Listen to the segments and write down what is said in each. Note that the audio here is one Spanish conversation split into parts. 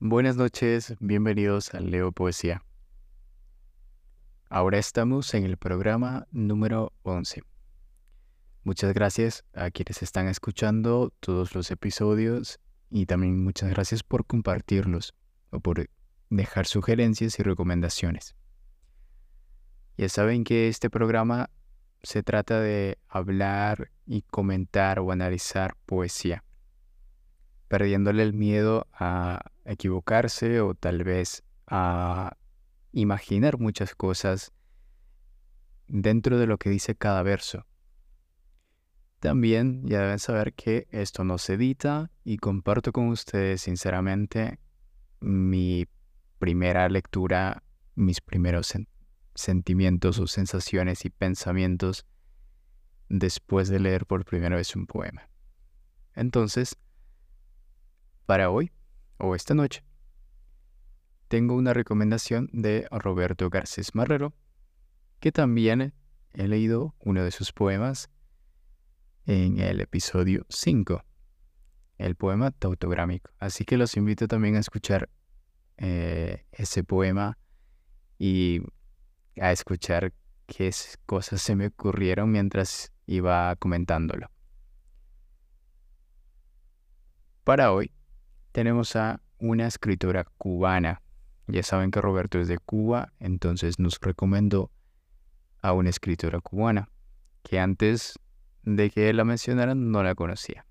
Buenas noches, bienvenidos a Leo Poesía. Ahora estamos en el programa número 11. Muchas gracias a quienes están escuchando todos los episodios y también muchas gracias por compartirlos o por dejar sugerencias y recomendaciones. Ya saben que este programa se trata de hablar y comentar o analizar poesía, perdiéndole el miedo a equivocarse o tal vez a imaginar muchas cosas dentro de lo que dice cada verso. También ya deben saber que esto no se edita y comparto con ustedes sinceramente mi primera lectura, mis primeros sentimientos o sensaciones y pensamientos después de leer por primera vez un poema. Entonces, para hoy o esta noche, tengo una recomendación de Roberto Garcés Marrero, que también he leído uno de sus poemas en el episodio 5, el poema tautográmico. Así que los invito también a escuchar eh, ese poema y a escuchar qué cosas se me ocurrieron mientras iba comentándolo. Para hoy tenemos a una escritora cubana. Ya saben que Roberto es de Cuba, entonces nos recomendó a una escritora cubana que antes de que la mencionaran no la conocía.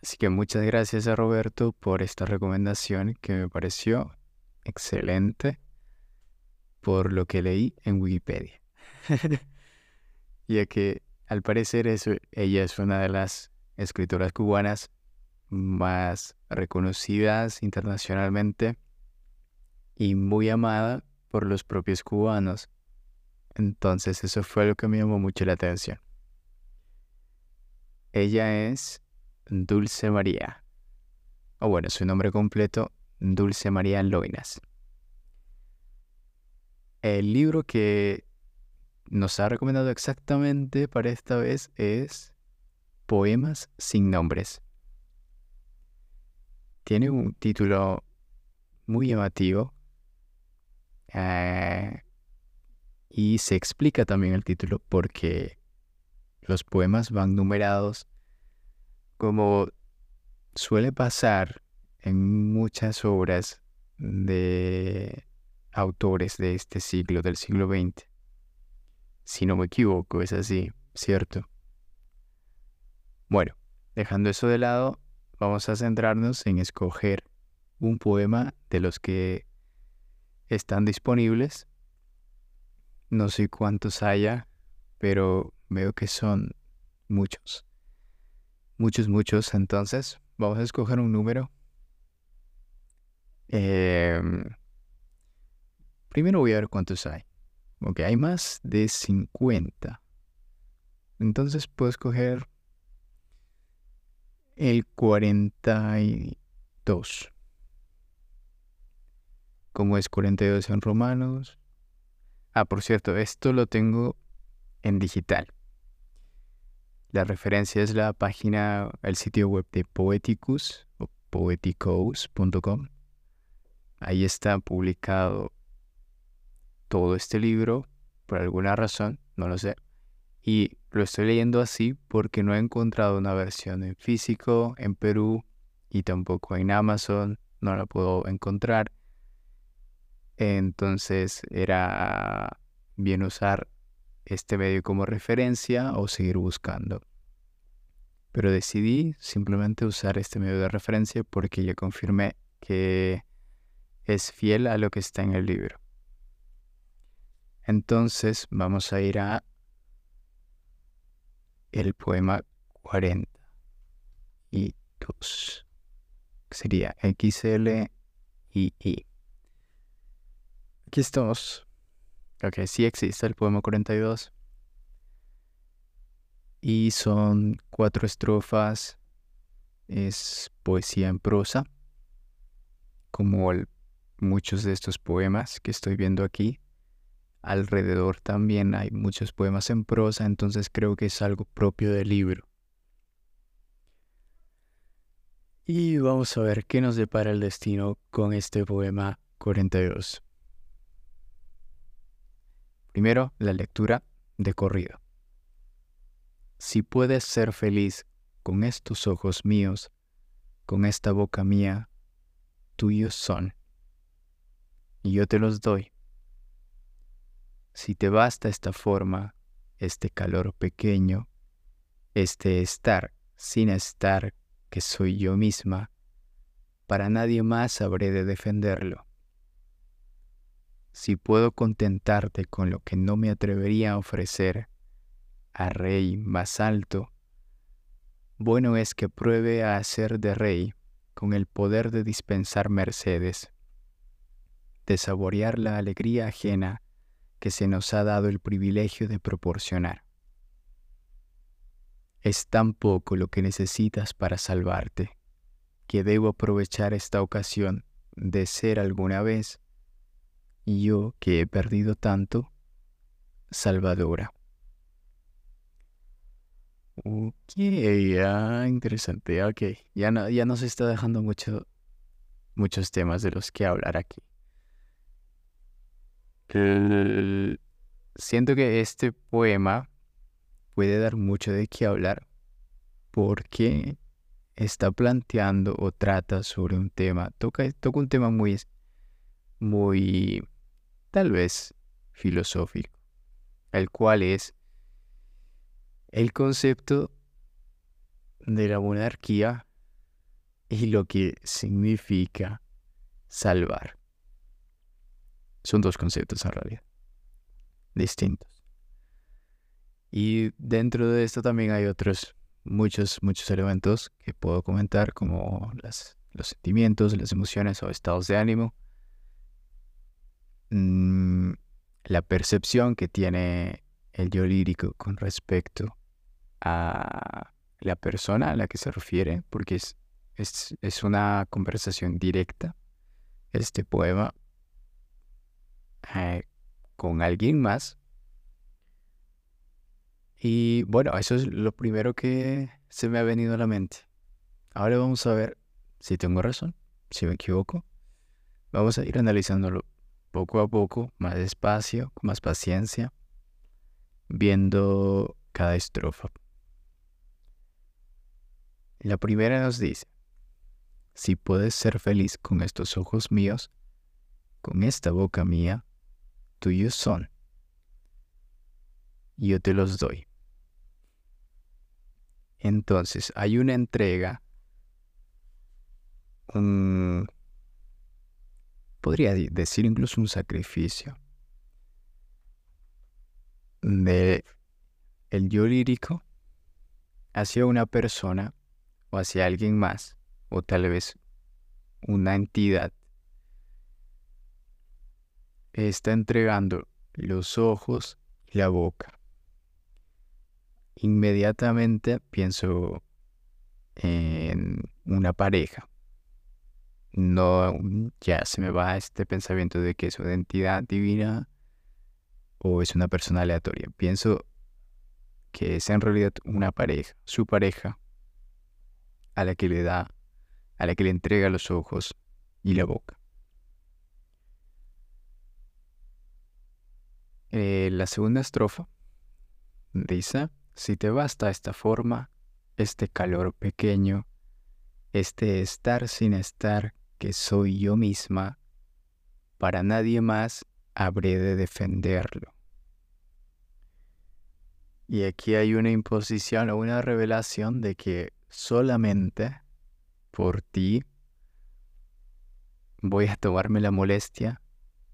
Así que muchas gracias a Roberto por esta recomendación que me pareció excelente por lo que leí en Wikipedia. ya que al parecer ella es una de las escritoras cubanas más reconocidas internacionalmente y muy amada por los propios cubanos. Entonces eso fue lo que me llamó mucho la atención. Ella es Dulce María. O bueno, su nombre completo, Dulce María Loinas. El libro que nos ha recomendado exactamente para esta vez es Poemas sin nombres. Tiene un título muy llamativo eh, y se explica también el título porque los poemas van numerados como suele pasar en muchas obras de autores de este siglo, del siglo XX. Si no me equivoco, es así, ¿cierto? Bueno, dejando eso de lado, vamos a centrarnos en escoger un poema de los que están disponibles. No sé cuántos haya, pero veo que son muchos. Muchos, muchos. Entonces, vamos a escoger un número. Eh, Primero voy a ver cuántos hay. Ok, hay más de 50. Entonces puedo escoger el 42. Como es 42 en romanos. Ah, por cierto, esto lo tengo en digital. La referencia es la página, el sitio web de Poeticus o poeticos.com. Ahí está publicado todo este libro por alguna razón, no lo sé. Y lo estoy leyendo así porque no he encontrado una versión en físico en Perú y tampoco en Amazon, no la puedo encontrar. Entonces era bien usar este medio como referencia o seguir buscando. Pero decidí simplemente usar este medio de referencia porque ya confirmé que es fiel a lo que está en el libro. Entonces vamos a ir a el poema 40 y 2. Sería XL y I. Aquí estamos. Ok, sí existe el poema 42. Y son cuatro estrofas. Es poesía en prosa. Como muchos de estos poemas que estoy viendo aquí alrededor también hay muchos poemas en prosa, entonces creo que es algo propio del libro. Y vamos a ver qué nos depara el destino con este poema 42. Primero, la lectura de corrido. Si puedes ser feliz con estos ojos míos, con esta boca mía, tuyos son, y yo te los doy. Si te basta esta forma, este calor pequeño, este estar sin estar que soy yo misma, para nadie más habré de defenderlo. Si puedo contentarte con lo que no me atrevería a ofrecer a rey más alto, bueno es que pruebe a hacer de rey con el poder de dispensar mercedes, de saborear la alegría ajena que se nos ha dado el privilegio de proporcionar. Es tan poco lo que necesitas para salvarte, que debo aprovechar esta ocasión de ser alguna vez, yo que he perdido tanto, salvadora. Ok, ya, interesante, ok. Ya, no, ya nos está dejando mucho, muchos temas de los que hablar aquí. Siento que este poema puede dar mucho de qué hablar porque está planteando o trata sobre un tema, toca, toca un tema muy, muy, tal vez, filosófico, el cual es el concepto de la monarquía y lo que significa salvar. Son dos conceptos en realidad, distintos. Y dentro de esto también hay otros, muchos, muchos elementos que puedo comentar, como los sentimientos, las emociones o estados de ánimo, mm, la percepción que tiene el yo lírico con respecto a la persona a la que se refiere, porque es, es, una conversación directa, este poema, eh, con alguien más. Y bueno, eso es lo primero que se me ha venido a la mente. Ahora vamos a ver si tengo razón, si me equivoco. Vamos a ir analizándolo poco a poco, más despacio, con más paciencia, viendo cada estrofa. La primera nos dice, si puedes ser feliz con estos ojos míos, con esta boca mía, tuyos son. Yo te los doy. Entonces hay una entrega, podría decir incluso un sacrificio de el yo lírico hacia una persona hacia alguien más, o tal vez una entidad, está entregando los ojos y la boca. Inmediatamente pienso en una pareja. No, ya se me va este pensamiento de que es una entidad divina o es una persona aleatoria. Pienso que es en realidad una pareja, su pareja, a la que le da, a la que le entrega los ojos y la boca. Eh, la segunda estrofa dice, si te basta esta forma, este calor pequeño, este estar sin estar que soy yo misma, para nadie más habré de defenderlo. Y aquí hay una imposición o una revelación de que solamente por ti voy a tomarme la molestia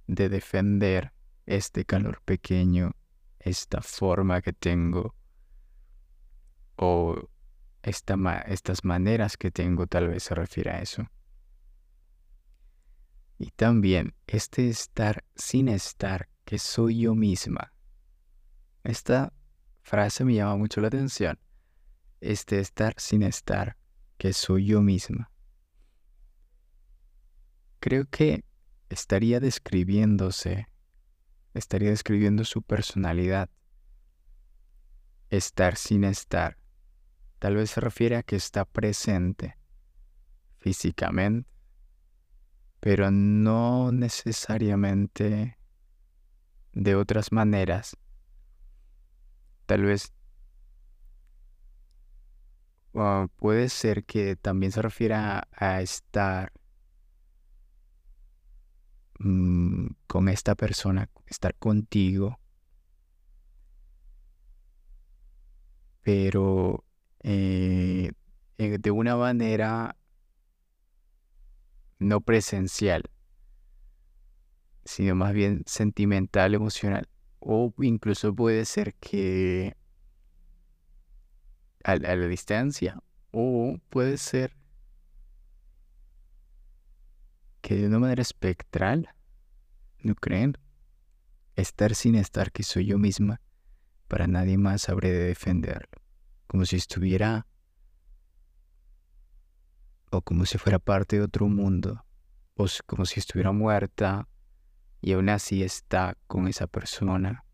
de defender este calor pequeño, esta forma que tengo o estas maneras que tengo tal vez se refiere a eso. Y también este estar sin estar, que soy yo misma. Esta frase me llama mucho la atención este estar sin estar, que soy yo misma. Creo que estaría describiéndose, estaría describiendo su personalidad. Estar sin estar. Tal vez se refiere a que está presente, físicamente, pero no necesariamente de otras maneras. Tal vez ah, puede ser que también se refiera a, estar mm, con esta persona, estar contigo, pero eh, eh, de una manera no presencial, sino más bien sentimental, emocional. O incluso puede ser que a, la distancia, o puede ser de una manera espectral, ¿no creen? Estar sin estar que soy yo misma, para nadie más habré de defenderlo, como si estuviera o como si fuera parte de otro mundo, o como si estuviera muerta y aún así está con esa persona.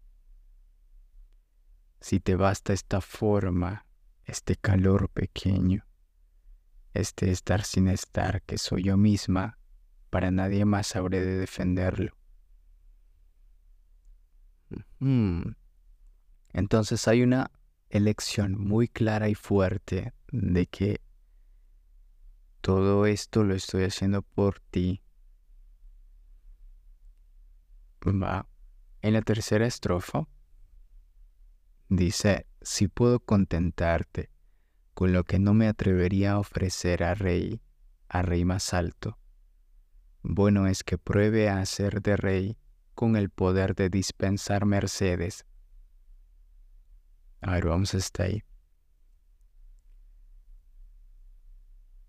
Si te basta esta forma, este calor pequeño, este estar sin estar que soy yo misma, para nadie más habré de defenderlo. Entonces hay una elección muy clara y fuerte de que todo esto lo estoy haciendo por ti. Va. En la tercera estrofa dice, si puedo contentarte con lo que no me atrevería a ofrecer a rey, a rey más alto, bueno es que pruebe a ser de rey con el poder de dispensar mercedes. A ver, vamos hasta ahí.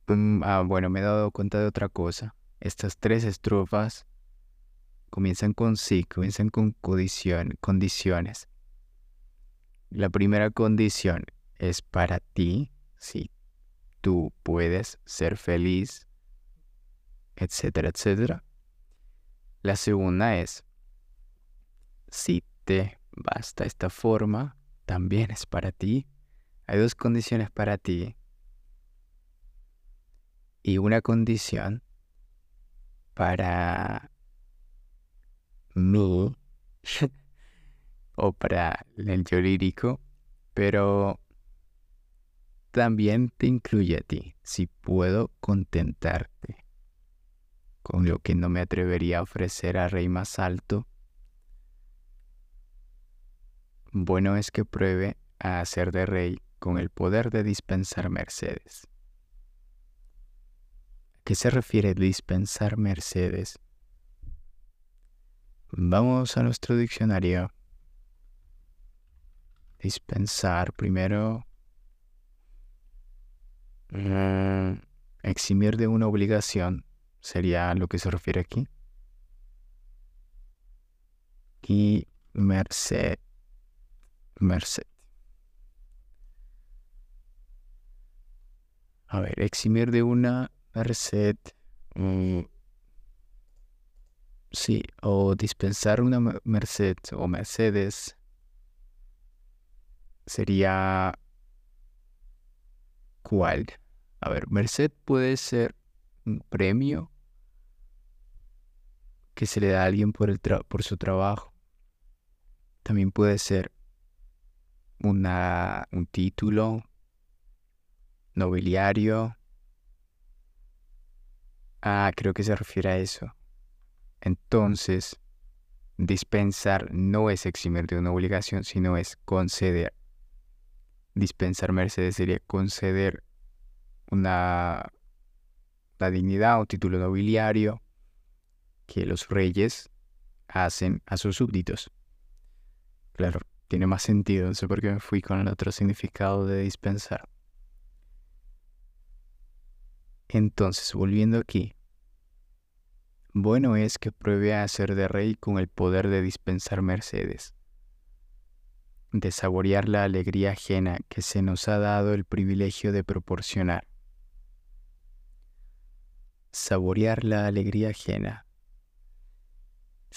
Mm, ah, bueno, me he dado cuenta de otra cosa. Estas tres estrofas comienzan con sí, comienzan con condiciones. La primera condición es para ti, si tú puedes ser feliz, etcétera, etcétera. La segunda es, si te basta esta forma, también es para ti. Hay dos condiciones para ti y una condición para mí o para el yo lírico, pero también te incluye a ti, si puedo contentarte con lo que no me atrevería a ofrecer a Rey más alto. Bueno es que pruebe a hacer de Rey con el poder de dispensar mercedes qué se refiere dispensar mercedes? Vamos a nuestro diccionario. Dispensar primero. Mm, eximir de una obligación sería lo que se refiere aquí. Y merced. Merced. A ver, eximir de una Merced. Mm, sí, o dispensar una merced o mercedes sería ¿cuál? A ver, merced puede ser un premio que se le da a alguien por, el por su trabajo. También puede ser una, un título nobiliario Ah, creo que se refiere a eso. Entonces, dispensar no es eximir de una obligación, sino es conceder. Dispensar mercedes sería conceder una dignidad o título nobiliario que los reyes hacen a sus súbditos. Claro, tiene más sentido, no sé por qué me fui con el otro significado de dispensar. Entonces, volviendo aquí, bueno es que pruebe a ser de rey con el poder de dispensar mercedes, de saborear la alegría ajena que se nos ha dado el privilegio de proporcionar. Saborear la alegría ajena.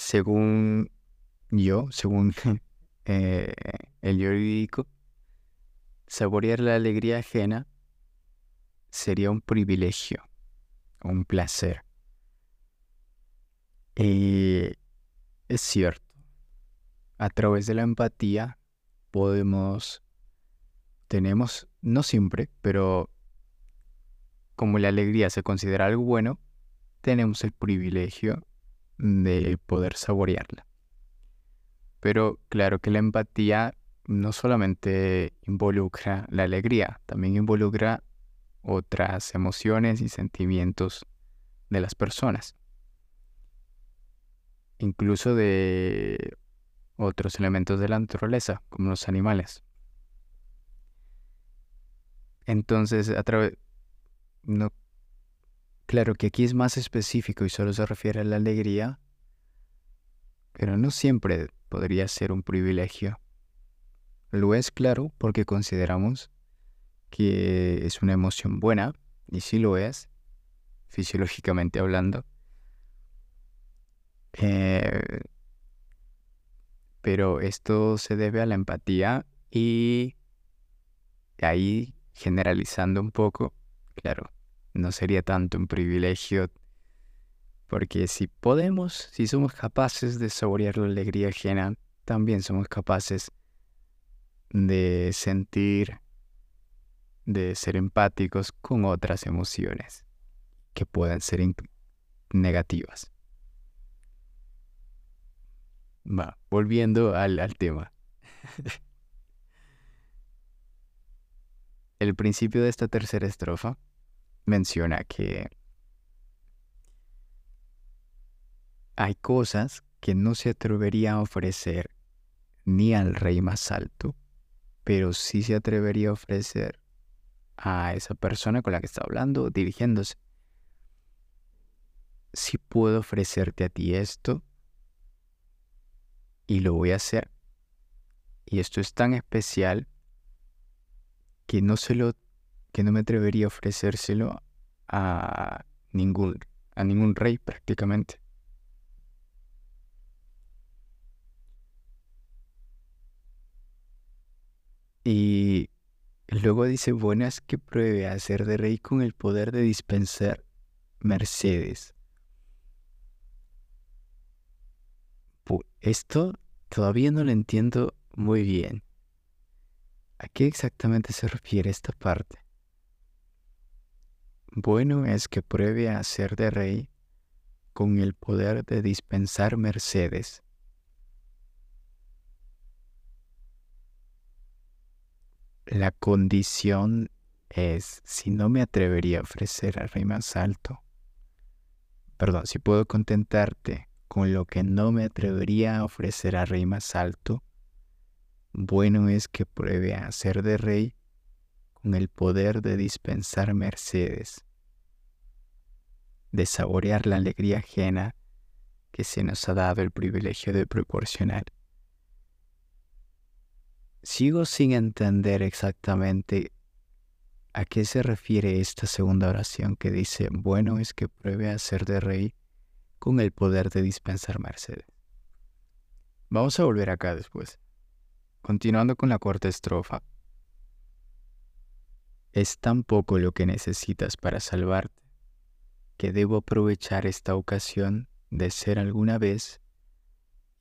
Según yo, según eh, el jurídico, saborear la alegría ajena sería un privilegio un placer. Y es cierto, a través de la empatía podemos, tenemos, no siempre, pero como la alegría se considera algo bueno, tenemos el privilegio de poder saborearla. Pero claro que la empatía no solamente involucra la alegría, también involucra otras emociones y sentimientos de las personas incluso de otros elementos de la naturaleza, como los animales. Entonces, a través... claro que aquí es más específico y solo se refiere a la alegría, pero no siempre podría ser un privilegio. Lo es, claro, porque consideramos que es una emoción buena, y sí lo es, fisiológicamente hablando, eh, pero esto se debe a la empatía y ahí generalizando un poco, claro, no sería tanto un privilegio porque si podemos, si somos capaces de saborear la alegría ajena, también somos capaces de sentir, de ser empáticos con otras emociones que pueden ser negativas. Va, volviendo al, al tema. El principio de esta tercera estrofa menciona que hay cosas que no se atrevería a ofrecer ni al rey más alto, pero sí se atrevería a ofrecer a esa persona con la que está hablando, dirigiéndose. Si puedo ofrecerte a ti esto, y lo voy a hacer. Y esto es tan especial que no se lo que no me atrevería a ofrecérselo a ningún a ningún rey prácticamente. Y luego dice, bueno, es que pruebe a ser de rey con el poder de dispensar mercedes. Esto todavía no lo entiendo muy bien. ¿A qué exactamente se refiere esta parte? Bueno es que pruebe a ser de rey con el poder de dispensar mercedes. La condición es si no me atrevería a ofrecer al rey más alto. Perdón, si puedo contentarte con lo que no me atrevería a ofrecer a rey más alto, bueno es que pruebe a ser de rey con el poder de dispensar mercedes, de saborear la alegría ajena que se nos ha dado el privilegio de proporcionar. Sigo sin entender exactamente a qué se refiere esta segunda oración que dice, bueno es que pruebe a ser de rey con el poder de dispensar mercedes. Vamos a volver acá después. Continuando con la cuarta estrofa. Es tan poco lo que necesitas para salvarte que debo aprovechar esta ocasión de ser alguna vez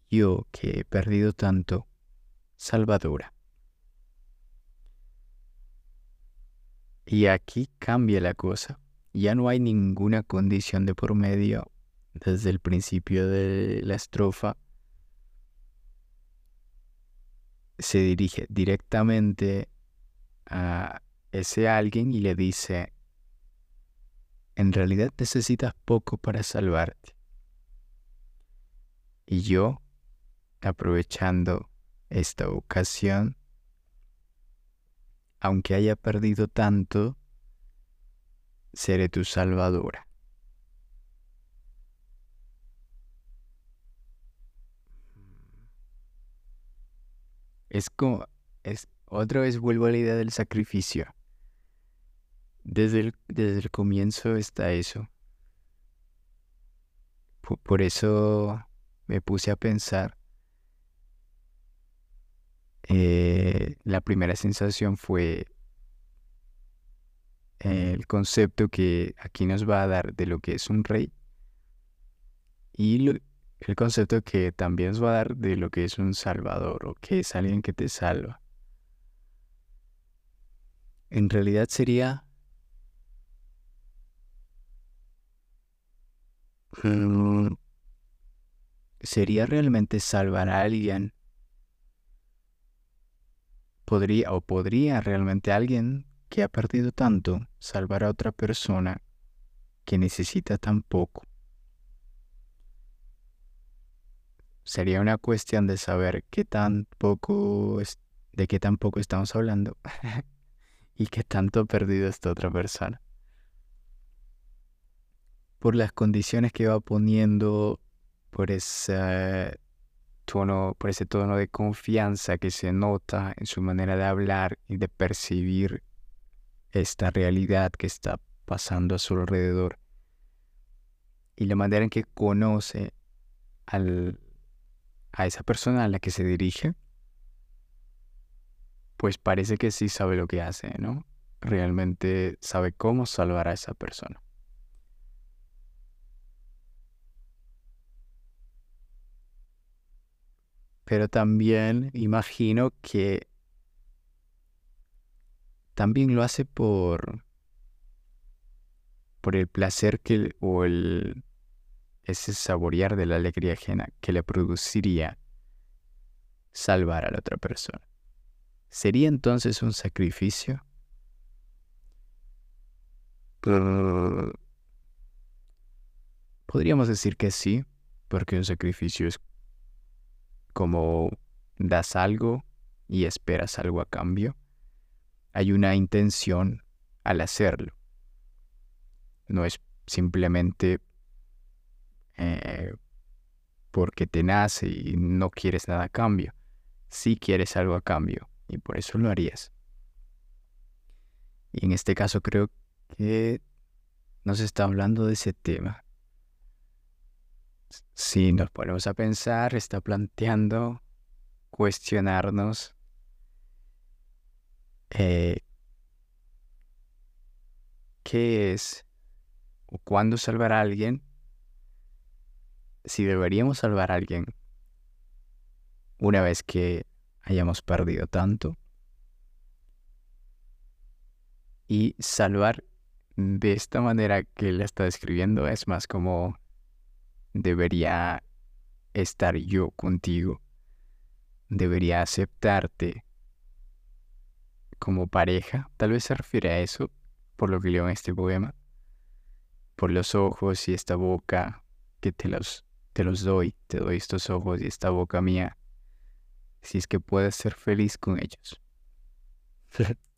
yo que he perdido tanto, salvadora. Y aquí cambia la cosa. Ya no hay ninguna condición de por medio desde el principio de la estrofa, se dirige directamente a ese alguien y le dice, en realidad necesitas poco para salvarte. Y yo, aprovechando esta ocasión, aunque haya perdido tanto, seré tu salvadora. Es como, es, otra vez vuelvo a la idea del sacrificio. Desde el, desde el comienzo está eso. Por, eso me puse a pensar. Eh, la primera sensación fue el concepto que aquí nos va a dar de lo que es un rey y el concepto que también nos va a dar de lo que es un salvador o que es alguien que te salva. En realidad sería sería realmente salvar a alguien podría o podría realmente alguien que ha perdido tanto salvar a otra persona que necesita tan poco. Sería una cuestión de saber qué tan poco es, de qué tan poco estamos hablando y qué tanto ha perdido esta otra persona. Por las condiciones que va poniendo, por ese tono, por ese tono de confianza que se nota en su manera de hablar y de percibir esta realidad que está pasando a su alrededor y la manera en que conoce al, a esa persona a la que se dirige, pues parece que sí sabe lo que hace, ¿no? Realmente sabe cómo salvar a esa persona. Pero también imagino que también lo hace por, por el placer que, o el, ese saborear de la alegría ajena que le produciría salvar a la otra persona. ¿Sería entonces un sacrificio? Podríamos decir que sí, porque un sacrificio es como das algo y esperas algo a cambio hay una intención al hacerlo. No es simplemente eh, porque te nace y no quieres nada a cambio. Sí quieres algo a cambio y por eso lo harías. Y en este caso creo que nos está hablando de ese tema. Si nos ponemos a pensar, está planteando cuestionarnos eh, qué es o cuándo salvar a alguien, si deberíamos salvar a alguien una vez que hayamos perdido tanto. Y salvar de esta manera que él está describiendo es más como debería estar yo contigo, debería aceptarte como pareja. Tal vez se refiere a eso, por lo que leo en este poema. Por los ojos y esta boca que te los, te los doy, te doy estos ojos y esta boca mía, si es que puedes ser feliz con ellos.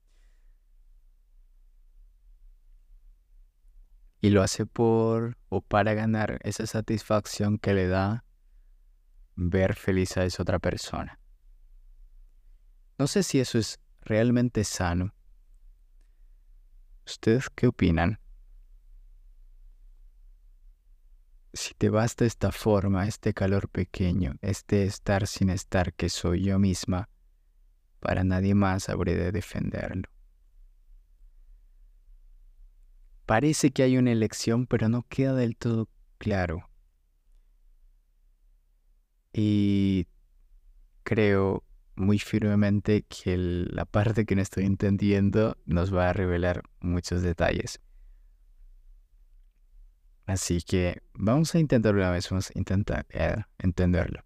y lo hace por o para ganar esa satisfacción que le da ver feliz a esa otra persona. No sé si eso es realmente sano. ¿Ustedes qué opinan? Si te basta esta forma, este calor pequeño, este estar sin estar que soy yo misma, para nadie más habré de defenderlo. Parece que hay una elección, pero no queda del todo claro. Y creo muy firmemente que la parte que no estoy entendiendo nos va a revelar muchos detalles. Así que vamos a intentar una vez, vamos a intentar eh, entenderlo.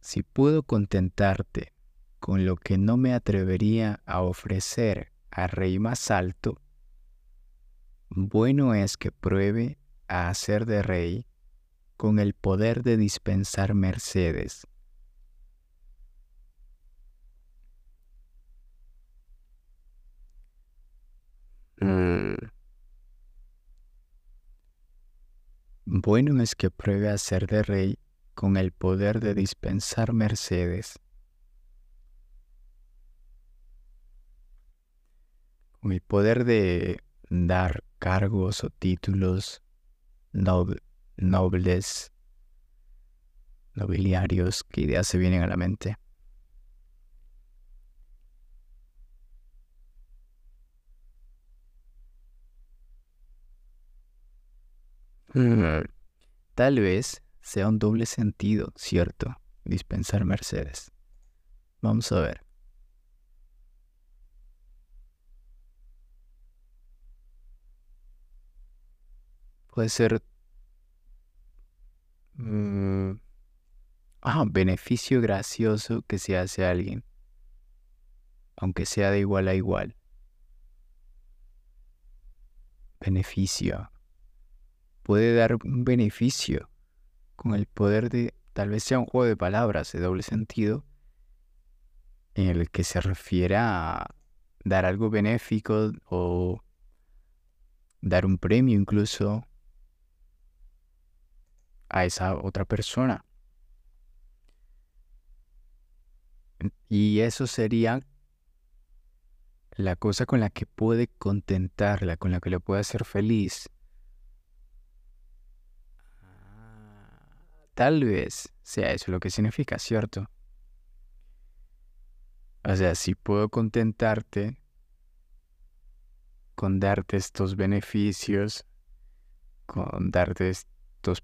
Si puedo contentarte con lo que no me atrevería a ofrecer al rey más alto, bueno es que pruebe a hacer de rey con el poder de dispensar mercedes Mm. Bueno es que pruebe a ser de rey con el poder de dispensar mercedes, con el poder de dar cargos o títulos nobles, nobiliarios, qué ideas se vienen a la mente. Mm, tal vez sea un doble sentido, ¿cierto? Dispensar mercedes. Vamos a ver. Puede ser... Ah, beneficio gracioso que se hace a alguien, aunque sea de igual a igual. Beneficio. Puede dar un beneficio con el poder de, tal vez sea un juego de palabras de doble sentido, en el que se refiere a dar algo benéfico o dar un premio incluso a esa otra persona. Y eso sería la cosa con la que puede contentarla, con la que le puede hacer feliz. Tal vez sea eso lo que significa, ¿cierto? O sea, si puedo contentarte con darte estos beneficios, con darte estos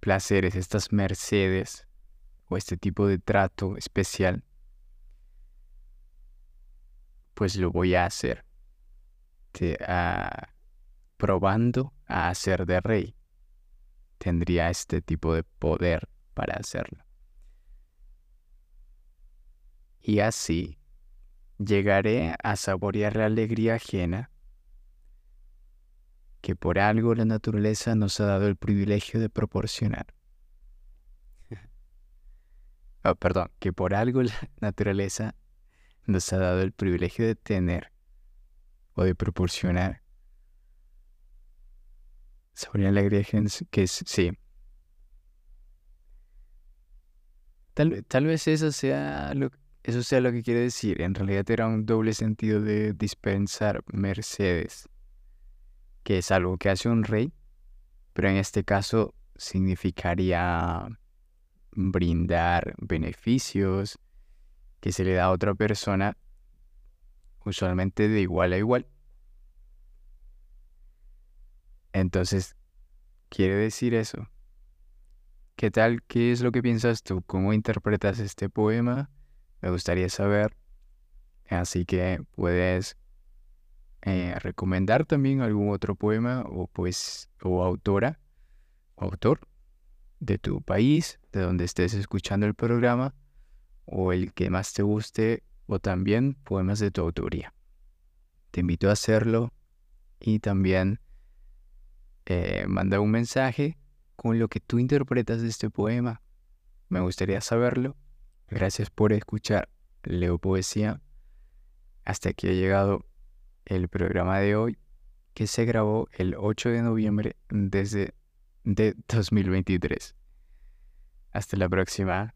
placeres, estas mercedes o este tipo de trato especial, pues lo voy a hacer. Ah, probando a hacer de rey. Tendría este tipo de poder para hacerlo. Y así llegaré a saborear la alegría ajena que por algo la naturaleza nos ha dado el privilegio de proporcionar. oh, perdón, que por algo la naturaleza nos ha dado el privilegio de tener o de proporcionar. Sobre la que es, sí. Tal, tal vez eso sea lo eso sea lo que quiere decir. En realidad era un doble sentido de dispensar mercedes, que es algo que hace un rey, pero en este caso significaría brindar beneficios que se le da a otra persona, usualmente de igual a igual. Entonces, quiere decir eso. ¿Qué tal? ¿Qué es lo que piensas tú? ¿Cómo interpretas este poema? Me gustaría saber. Así que puedes eh, recomendar también algún otro poema o pues o autora o autor de tu país, de donde estés escuchando el programa o el que más te guste o también poemas de tu autoría. Te invito a hacerlo y también eh, manda un mensaje con lo que tú interpretas de este poema. Me gustaría saberlo. Gracias por escuchar Leo Poesía. Hasta aquí ha llegado el programa de hoy que se grabó el 8 de noviembre desde de 2023. Hasta la próxima.